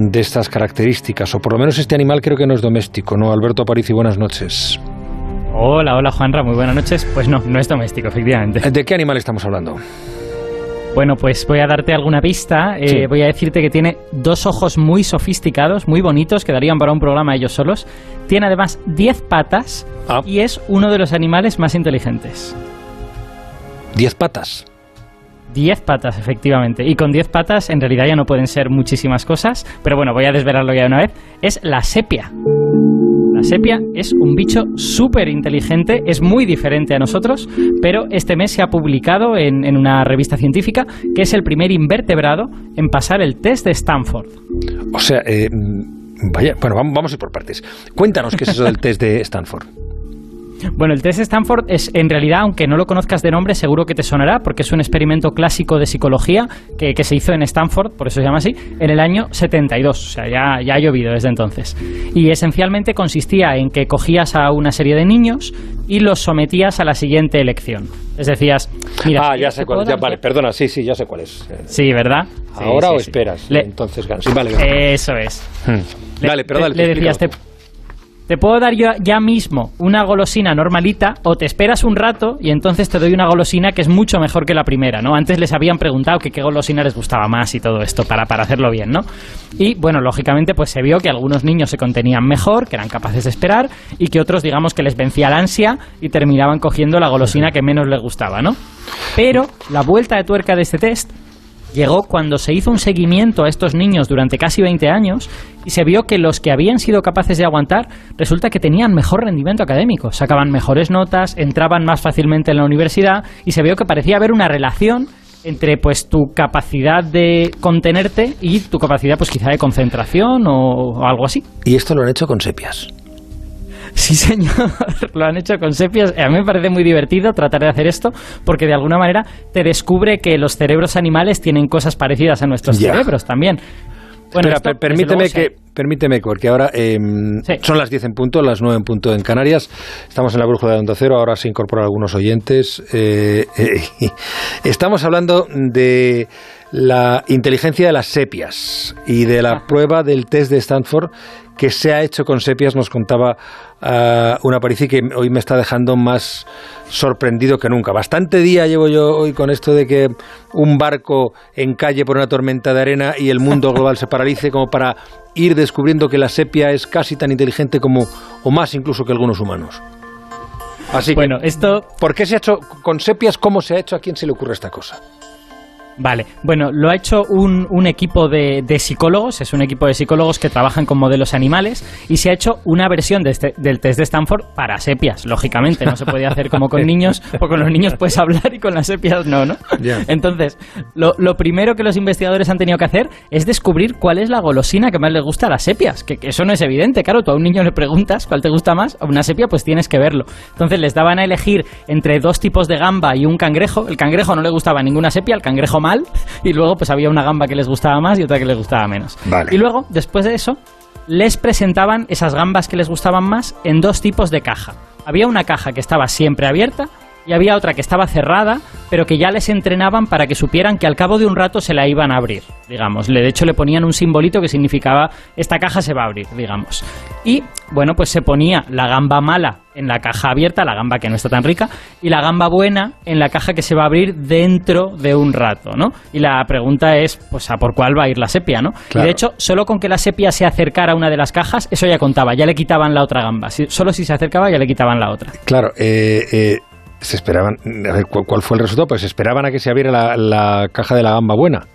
de estas características, o por lo menos este animal creo que no es doméstico, ¿no? Alberto Aparici, buenas noches. Hola, hola Juanra, muy buenas noches. Pues no, no es doméstico, efectivamente. ¿De qué animal estamos hablando? Bueno, pues voy a darte alguna pista. Eh, voy a decirte que tiene dos ojos muy sofisticados, muy bonitos, que darían para un programa ellos solos. Tiene además 10 patas ah. y es uno de los animales más inteligentes. ¿10 patas? 10 patas, efectivamente. Y con 10 patas en realidad ya no pueden ser muchísimas cosas, pero bueno, voy a desvelarlo ya una vez. Es la sepia. La sepia es un bicho súper inteligente, es muy diferente a nosotros, pero este mes se ha publicado en, una revista científica que es el primer invertebrado en pasar el test de Stanford. O sea, eh, vaya, bueno, vamos a ir por partes. Cuéntanos qué es eso del test de Stanford. Bueno, el test Stanford es, en realidad, aunque no lo conozcas de nombre, seguro que te sonará, porque es un experimento clásico de psicología que, se hizo en Stanford, por eso se llama así, en el año 72. O sea, ya, ya ha llovido desde entonces. Y esencialmente consistía en que cogías a una serie de niños y los sometías a la siguiente elección. Es decías, mira. Ah, ya sé cuál es. vale, perdona, sí, sí, ya sé cuál es. Sí, ¿verdad? ¿Ahora o esperas? Entonces, sí, vale, Eso es. Hmm. dale, pero dale. Le, decías, te puedo dar yo ya mismo una golosina normalita o te esperas un rato y entonces te doy una golosina que es mucho mejor que la primera, ¿no? Antes les habían preguntado que qué golosina les gustaba más y todo esto para, para hacerlo bien, ¿no? Y bueno, lógicamente pues se vio que algunos niños se contenían mejor, que eran capaces de esperar y que otros digamos que les vencía la ansia y terminaban cogiendo la golosina que menos les gustaba, ¿no? Pero la vuelta de tuerca de este test llegó cuando se hizo un seguimiento a estos niños durante casi 20 años y se vio que los que habían sido capaces de aguantar resulta que tenían mejor rendimiento académico, sacaban mejores notas, entraban más fácilmente en la universidad y se vio que parecía haber una relación entre pues tu capacidad de contenerte y tu capacidad pues quizá de concentración o algo así. Y esto lo han hecho con sepias. Sí, señor, lo han hecho con sepias. A mí me parece muy divertido tratar de hacer esto porque de alguna manera te descubre que los cerebros animales tienen cosas parecidas a nuestros cerebros también. Bueno, Espera, permíteme que permíteme porque ahora em, son las 10 en punto, las 9 en punto en Canarias. Estamos en la brújula de Onda Cero, ahora se incorporan algunos oyentes. Eh, eh, estamos hablando de la inteligencia de las sepias y de la prueba del test de Stanford que se ha hecho con sepias, nos contaba uh, una Parisi que hoy me está dejando más sorprendido que nunca. Bastante día llevo yo hoy con esto de que un barco encalle por una tormenta de arena y el mundo global se paralice como para ir descubriendo que la sepia es casi tan inteligente como o más incluso que algunos humanos. Así bueno, esto ¿por qué se ha hecho con sepias? ¿Cómo se ha hecho? ¿A quién se le ocurre esta cosa? Vale, bueno, lo ha hecho un, un equipo de, de, psicólogos, es un equipo de psicólogos que trabajan con modelos animales y se ha hecho una versión de este, del test de Stanford para sepias, lógicamente, no se puede hacer como con niños, o con los niños puedes hablar y con las sepias no, ¿no? Entonces, lo, lo, primero que los investigadores han tenido que hacer es descubrir cuál es la golosina que más les gusta a las sepias, que, que eso no es evidente, claro, tú a un niño le preguntas cuál te gusta más, a una sepia pues tienes que verlo. Entonces les daban a elegir entre dos tipos de gamba y un cangrejo, el cangrejo no le gustaba ninguna sepia, el cangrejo más y luego pues había una gamba que les gustaba más y otra que les gustaba menos. Y luego, después de eso, les presentaban esas gambas que les gustaban más en dos tipos de caja. Había una caja que estaba siempre abierta y había otra que estaba cerrada, pero que ya les entrenaban para que supieran que al cabo de un rato se la iban a abrir, digamos. De hecho, le ponían un simbolito que significaba esta caja se va a abrir, digamos. Y bueno, pues se ponía la gamba mala en la caja abierta, la gamba que no está tan rica, y la gamba buena en la caja que se va a abrir dentro de un rato, ¿no? Y la pregunta es, pues, ¿a por cuál va a ir la sepia, no? Y de hecho, solo con que la sepia se acercara a una de las cajas, eso ya contaba, ya le quitaban la otra gamba. solo si se acercaba, ya le quitaban la otra. Claro, eh, eh se esperaban, ¿cuál fue el resultado? Pues esperaban a que se abriera la, la caja de la gamba buena.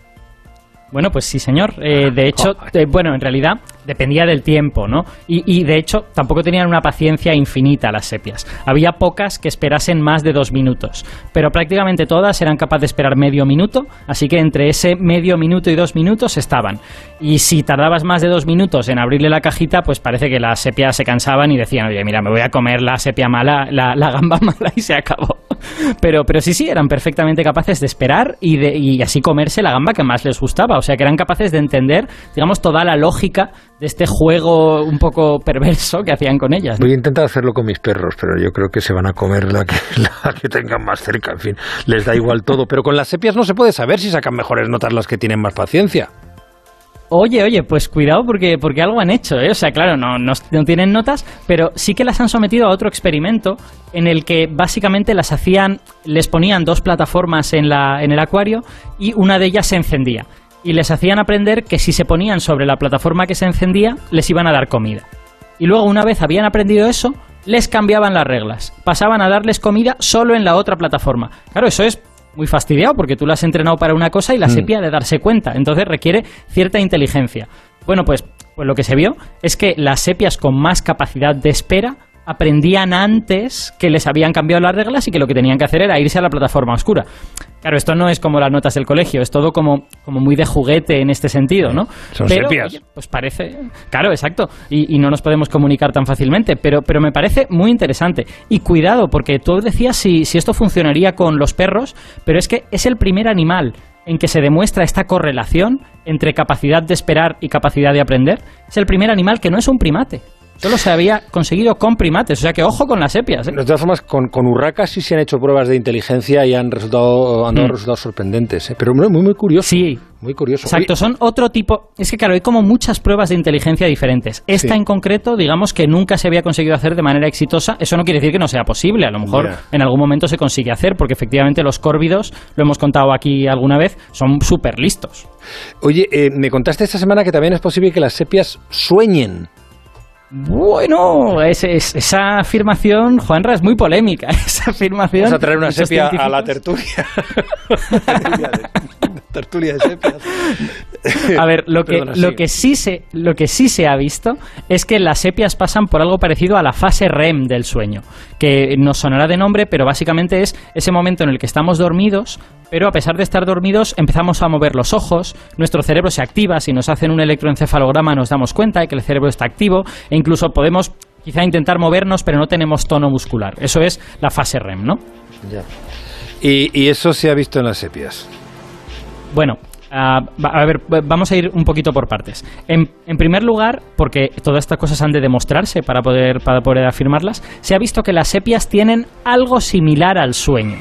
Bueno, pues sí, señor. Eh, de hecho, eh, bueno, en realidad dependía del tiempo, ¿no? Y, de hecho, tampoco tenían una paciencia infinita las sepias. Había pocas que esperasen más de dos minutos, pero prácticamente todas eran capaces de esperar medio minuto, así que entre ese medio minuto y dos minutos estaban. Y si tardabas más de dos minutos en abrirle la cajita, pues parece que las sepias se cansaban y decían, oye, mira, me voy a comer la sepia mala, la, la gamba mala y se acabó. Pero, pero sí, sí, eran perfectamente capaces de esperar y, de, y así comerse la gamba que más les gustaba. O sea, que eran capaces de entender, digamos, toda la lógica de este juego un poco perverso que hacían con ellas. Voy a intentar hacerlo con mis perros, pero yo creo que se van a comer la que, la que tengan más cerca. En fin, les da igual todo. Pero con las sepias no se puede saber si sacan mejores notas las que tienen más paciencia. Oye, oye, pues cuidado porque, porque algo han hecho, ¿eh? O sea, claro, no, no, tienen notas, pero sí que las han sometido a otro experimento en el que básicamente las hacían, les ponían dos plataformas en, la, en el acuario y una de ellas se encendía. Y les hacían aprender que si se ponían sobre la plataforma que se encendía, les iban a dar comida. Y luego, una vez habían aprendido eso, les cambiaban las reglas. Pasaban a darles comida solo en la otra plataforma. Claro, eso es muy fastidiado porque tú la has entrenado para una cosa y la mm. sepia de darse cuenta. Entonces requiere cierta inteligencia. Bueno, pues, pues lo que se vio es que las sepias con más capacidad de espera aprendían antes que les habían cambiado las reglas y que lo que tenían que hacer era irse a la plataforma oscura. Claro, esto no es como las notas del colegio, es todo como, como muy de juguete en este sentido, ¿no? Son sepias. pues parece, claro, exacto, y, no nos podemos comunicar tan fácilmente, pero, pero me parece muy interesante. Y cuidado, porque tú decías si, si esto funcionaría con los perros, pero es que es el primer animal en que se demuestra esta correlación entre capacidad de esperar y capacidad de aprender. Es el primer animal que no es un primate. Solo se había conseguido con primates, o sea que ojo con las sepias. ¿eh? De todas formas, con, con urracas sí se han hecho pruebas de inteligencia y han, resultado, han dado mm. resultados sorprendentes. ¿eh? Pero muy, muy, curioso. Sí. Muy curioso. Exacto, son otro tipo. Es que, claro, hay como muchas pruebas de inteligencia diferentes. Esta en concreto, digamos que nunca se había conseguido hacer de manera exitosa. Eso no quiere decir que no sea posible. A lo mejor en algún momento se consigue hacer, porque efectivamente los córvidos, lo hemos contado aquí alguna vez, son súper listos. Oye, eh, me contaste esta semana que también es posible que las sepias sueñen. Bueno, esa afirmación, Juanra, es muy polémica. Esa afirmación. Vamos a traer una sepia a la tertulia. tertulia de sepias. A ver, lo que, lo, que sí se, lo que sí se ha visto es que las sepias pasan por algo parecido a la fase REM del sueño, que nos sonará de nombre, pero básicamente es ese momento en el que estamos dormidos, pero a pesar de estar dormidos empezamos a mover los ojos, nuestro cerebro se activa, si nos hacen un electroencefalograma nos damos cuenta de que el cerebro está activo e incluso podemos quizá intentar movernos pero no tenemos tono muscular. Eso es la fase REM, ¿no? Ya. Y, y eso se ha visto en las sepias. Bueno, a ver, vamos a ir un poquito por partes. En, primer lugar, porque todas estas cosas han de demostrarse para poder, para poder afirmarlas, se ha visto que las sepias tienen algo similar al sueño.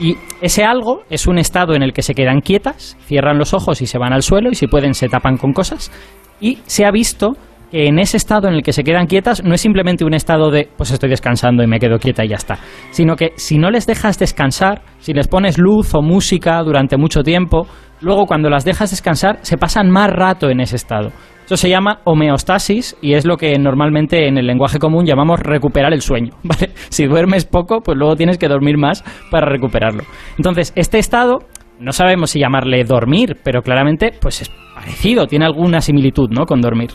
Y ese algo es un estado en el que se quedan quietas, cierran los ojos y se van al suelo y si pueden se tapan con cosas. Y se ha visto que en ese estado en el que se quedan quietas no es simplemente un estado de pues estoy descansando y me quedo quieta y ya está, sino que si no les dejas descansar, si les pones luz o música durante mucho tiempo, luego cuando las dejas descansar se pasan más rato en ese estado. Eso se llama homeostasis y es lo que normalmente en el lenguaje común llamamos recuperar el sueño. Si duermes poco, pues luego tienes que dormir más para recuperarlo. Entonces, este estado no sabemos si llamarle dormir, pero claramente pues es parecido, tiene alguna similitud ¿no? con dormir.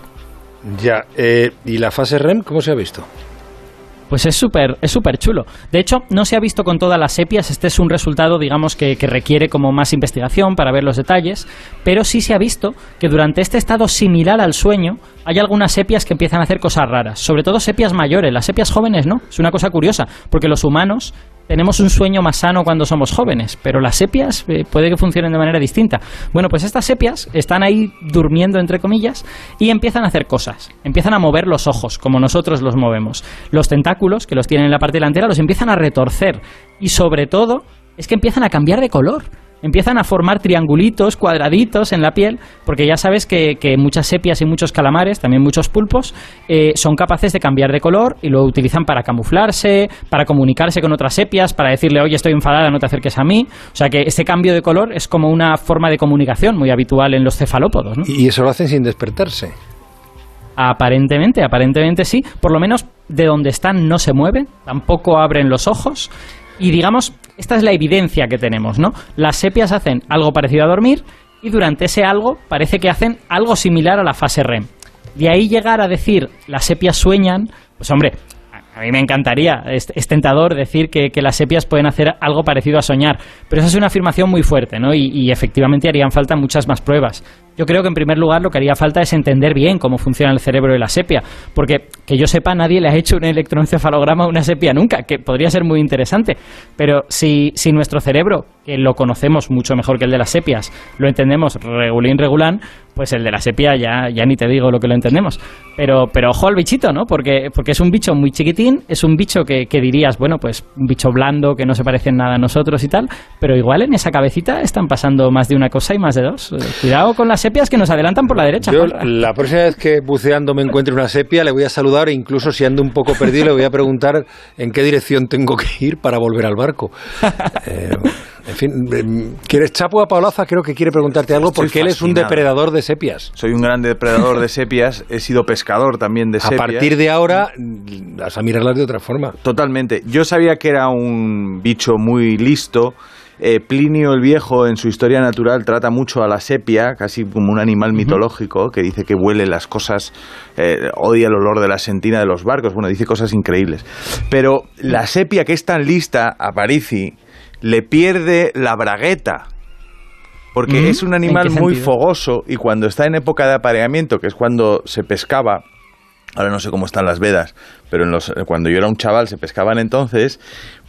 Ya, eh, ¿y la fase REM cómo se ha visto? Pues es súper es súper chulo. De hecho, no se ha visto con todas las sepias. Este es un resultado, digamos, que, que, requiere como más investigación para ver los detalles. Pero sí se ha visto que durante este estado similar al sueño hay algunas sepias que empiezan a hacer cosas raras. Sobre todo sepias mayores. Las sepias jóvenes no. Es una cosa curiosa. Porque los humanos tenemos un sueño más sano cuando somos jóvenes, pero las sepias eh, puede que funcionen de manera distinta. Bueno, pues estas sepias están ahí durmiendo, entre comillas, y empiezan a hacer cosas. Empiezan a mover los ojos, como nosotros los movemos. Los tentáculos, que los tienen en la parte delantera, los empiezan a retorcer. Y sobre todo, es que empiezan a cambiar de color empiezan a formar triangulitos, cuadraditos en la piel, porque ya sabes que, muchas sepias y muchos calamares, también muchos pulpos, eh, son capaces de cambiar de color y lo utilizan para camuflarse, para comunicarse con otras sepias, para decirle, oye, estoy enfadada, no te acerques a mí. O sea que este cambio de color es como una forma de comunicación muy habitual en los cefalópodos. ¿no? Y eso lo hacen sin despertarse. Aparentemente, aparentemente sí. Por lo menos de donde están no se mueven, tampoco abren los ojos. Y digamos, esta es la evidencia que tenemos, ¿no? Las sepias hacen algo parecido a dormir y durante ese algo parece que hacen algo similar a la fase REM. De ahí llegar a decir las sepias sueñan, pues hombre, a mí me encantaría, es, tentador decir que, las sepias pueden hacer algo parecido a soñar, pero esa es una afirmación muy fuerte, ¿no? Y, efectivamente harían falta muchas más pruebas. Yo creo que en primer lugar lo que haría falta es entender bien cómo funciona el cerebro de la sepia, porque que yo sepa nadie le ha hecho un electroencefalograma a una sepia nunca, que podría ser muy interesante, pero si, si nuestro cerebro que lo conocemos mucho mejor que el de las sepias, lo entendemos regulín regulán, pues el de la sepia ya, ya ni te digo lo que lo entendemos. Pero, pero ojo al bichito, ¿no? Porque, porque es un bicho muy chiquitín, es un bicho que, que dirías, bueno, pues un bicho blando que no se parece en nada a nosotros y tal, pero igual en esa cabecita están pasando más de una cosa y más de dos. Eh, cuidado con las sepias que nos adelantan por la derecha. Yo, la próxima vez que buceando me encuentre una sepia, le voy a saludar e incluso si ando un poco perdido, le voy a preguntar en qué dirección tengo que ir para volver al barco. Eh, en fin, em, ¿quieres Chapo a Paulaza? Creo que quiere preguntarte algo porque él es un depredador de sepias. Soy un gran depredador de sepias, he sido pescador también de sepias. A partir de ahora vas a mirarlas de otra forma. Totalmente. Yo sabía que era un bicho muy listo. Eh, Plinio el Viejo en su historia natural trata mucho a la sepia, casi como un animal mitológico, que dice que huele las cosas, eh, odia el olor de la sentina de los barcos, bueno, dice cosas increíbles. Pero la sepia que es tan lista a Parisi, le pierde la bragueta. Porque es un animal muy fogoso y cuando está en época de apareamiento, que es cuando se pescaba, ahora no sé cómo están las vedas, pero cuando yo era un chaval se pescaban entonces,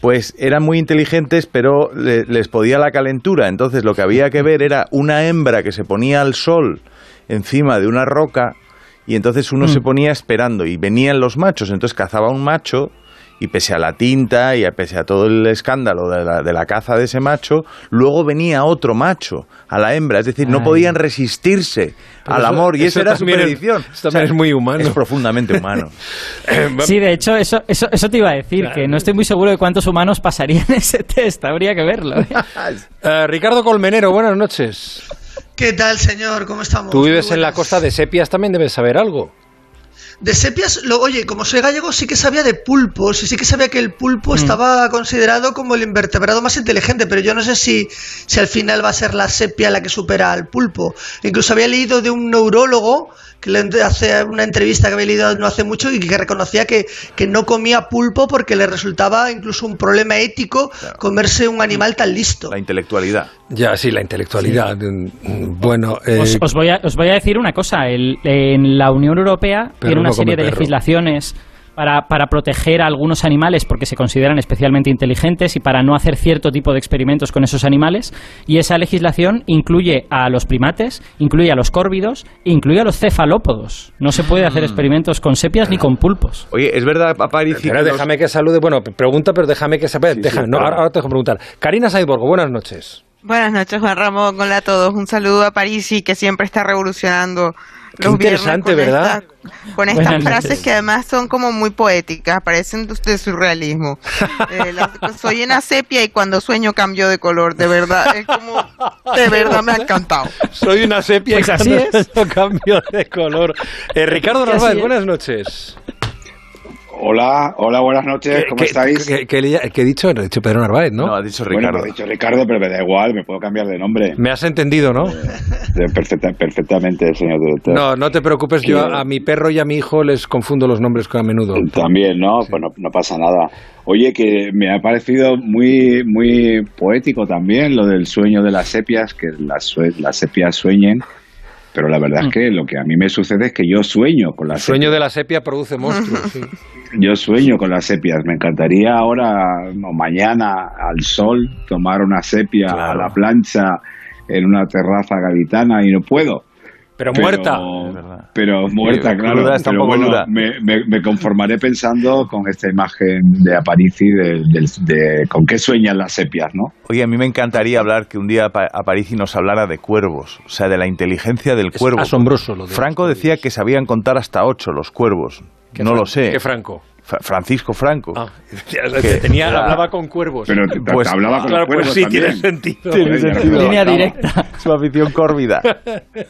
pues eran muy inteligentes, pero les podía la calentura. Entonces lo que había que ver era una hembra que se ponía al sol encima de una roca y entonces uno se mm. ponía esperando y venían los machos, entonces cazaba un macho y pese a la tinta y pese a todo el escándalo de la, de la, caza de ese macho, luego venía otro macho a la hembra, es decir, no podían resistirse al amor y esa era su predicción. Esto también es muy humano. Es profundamente humano. sí, de hecho, eso, eso, eso te iba a decir, que no estoy muy seguro de cuántos humanos pasarían ese test, habría que verlo. ¿eh? Eh, Ricardo Colmenero, buenas noches. ¿Qué tal, señor? ¿Cómo estamos? Tú vives en la costa de Sepias, también debes saber algo. De sepias, lo, oye, como soy gallego, sí que sabía de pulpos y sí que sabía que el pulpo mm. estaba considerado como el invertebrado más inteligente, pero yo no sé si, si al final va a ser la sepia la que supera al pulpo. Incluso había leído de un neurólogo que le hace una entrevista que había leído no hace mucho y que reconocía que, que no comía pulpo porque le resultaba incluso un problema ético comerse un animal tan listo. La intelectualidad. Ya, sí, la intelectualidad. Bueno, eh, os, voy a, os voy a decir una cosa. en la Unión Europea tiene una serie de legislaciones para, para, proteger a algunos animales porque se consideran especialmente inteligentes y para no hacer cierto tipo de experimentos con esos animales. Y esa legislación incluye a los primates, incluye a los córvidos, incluye a los cefalópodos. No se puede hacer mm. experimentos con sepias ni con pulpos. Oye, es verdad, Aparici. déjame que salude. Bueno, pregunta, pero déjame que sepa. no, ahora, te dejo preguntar. Karina Saidborgo, buenas noches. Buenas noches, Juan Ramón. Hola a todos. Un saludo a Parisi, que siempre está revolucionando interesante, ¿verdad? con estas frases que además son como muy poéticas, parecen de surrealismo. Eh, soy una sepia y cuando sueño cambio de color, de verdad, es como, de verdad me ha encantado. Soy una sepia y pues cuando cambio de color. Eh, Ricardo Narváez, buenas noches. Hola, hola, buenas noches, ¿cómo estáis? ¿qué, he dicho? He dicho Pedro Narváez, ¿no? No, ha dicho Ricardo. Bueno, ha dicho Ricardo, pero me da igual, me puedo cambiar de nombre. Me has entendido, ¿no? Eh, perfectamente, señor director. No, no te preocupes, yo a, mi perro y a mi hijo les confundo los nombres a menudo. También, ¿no? Pues no, no pasa nada. Oye, que me ha parecido muy, muy poético también lo del sueño de las sepias, que las, las sepias sueñen pero la verdad es que lo que a mí me sucede es que yo sueño con las El sueño de la sepia produce monstruos. Sí. Yo sueño con las sepias. Me encantaría ahora o mañana al sol tomar una sepia a la plancha en una terraza gaditana y no puedo. Pero, muerta. Pero muerta, claro. pero bueno, me, conformaré pensando con esta imagen de Aparici de, con qué sueñan las sepias, ¿no? Oye, a mí me encantaría hablar que un día Aparici nos hablara de cuervos, o sea, de la inteligencia del cuervo. asombroso lo de Franco decía que sabían contar hasta ocho los cuervos. Que no lo sé. ¿Qué Franco? Francisco Franco. Ah, tenía, hablaba con cuervos. Pero pues, hablaba con claro, pues sí, tiene sentido. Tiene sentido. Línea directa. Su afición córvida.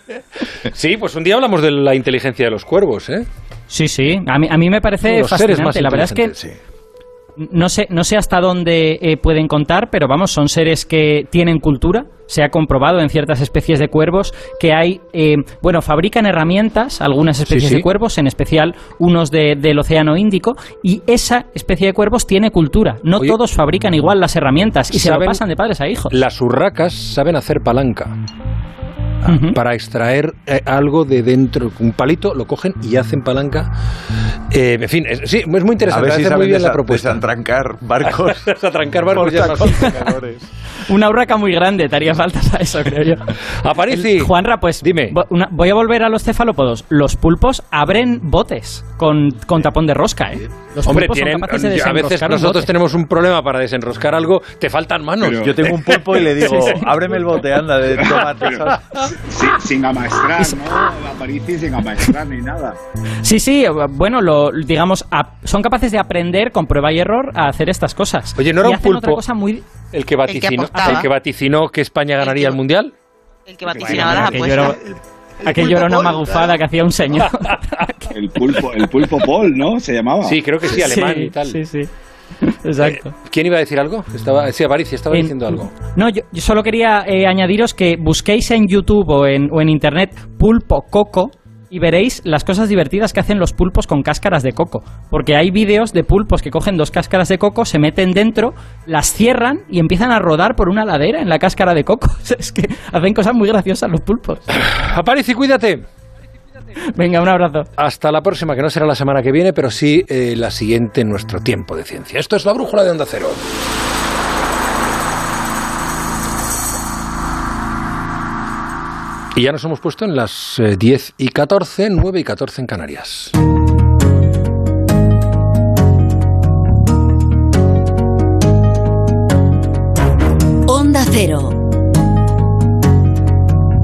sí, pues un día hablamos de la inteligencia de los cuervos, ¿eh? Sí, sí. A mí, a mí me parece fascinante. La verdad es que no sé, no sé hasta dónde eh, pueden contar, pero vamos, son seres que tienen cultura. Se ha comprobado en ciertas especies de cuervos que hay, eh, bueno, fabrican herramientas, algunas especies de cuervos, en especial unos del Océano Índico, y esa especie de cuervos tiene cultura. No todos fabrican igual las herramientas y se lo pasan de padres a hijos. Las urracas saben hacer palanca. Para extraer eh, algo de dentro, un palito, lo cogen y hacen palanca. Eh, en fin, sí, es muy interesante. A ver si muy bien la propuesta. Desatrancar barcos. desatrancar barcos ya Una urraca muy grande, te haría falta a eso, creo yo. Aparici. Juanra, pues dime. voy a volver a los cefalópodos. Los pulpos abren botes con, con tapón de rosca, ¿eh? Los Hombre, tienen, a veces nosotros tenemos un problema para desenroscar algo, te faltan manos. yo tengo un pulpo y le digo, ábreme el bote, anda, de tomate. Sin, amaestrar, ¿no? Aparici sin amaestrar ni nada. Sí, sí, bueno, lo, digamos, son capaces de aprender con prueba y error a hacer estas cosas. Oye, ¿no era un pulpo otra cosa muy... el que vaticinó, el que, vaticinó que España ganaría el, Mundial? El que vaticinaba las apuestas. Aquello era una magufada que hacía un señor. el pulpo, el pulpo Paul, ¿no? Se llamaba. Sí, creo que sí, alemán y tal. Sí, sí. Exacto. Eh, ¿Quién iba a decir algo? Estaba, sí, Aparici estaba diciendo algo. No, yo, solo quería eh, añadiros que busquéis en YouTube o en, o en Internet pulpo coco y veréis las cosas divertidas que hacen los pulpos con cáscaras de coco. Porque hay vídeos de pulpos que cogen dos cáscaras de coco, se meten dentro, las cierran y empiezan a rodar por una ladera en la cáscara de coco. es que hacen cosas muy graciosas los pulpos. Aparici, cuídate. Venga, un abrazo. Hasta la próxima, que no será la semana que viene, pero sí eh, la siguiente en nuestro tiempo de ciencia. Esto es la brújula de Onda Cero. Y ya nos hemos puesto en las 10 eh, y 14, 9 y 14 en Canarias.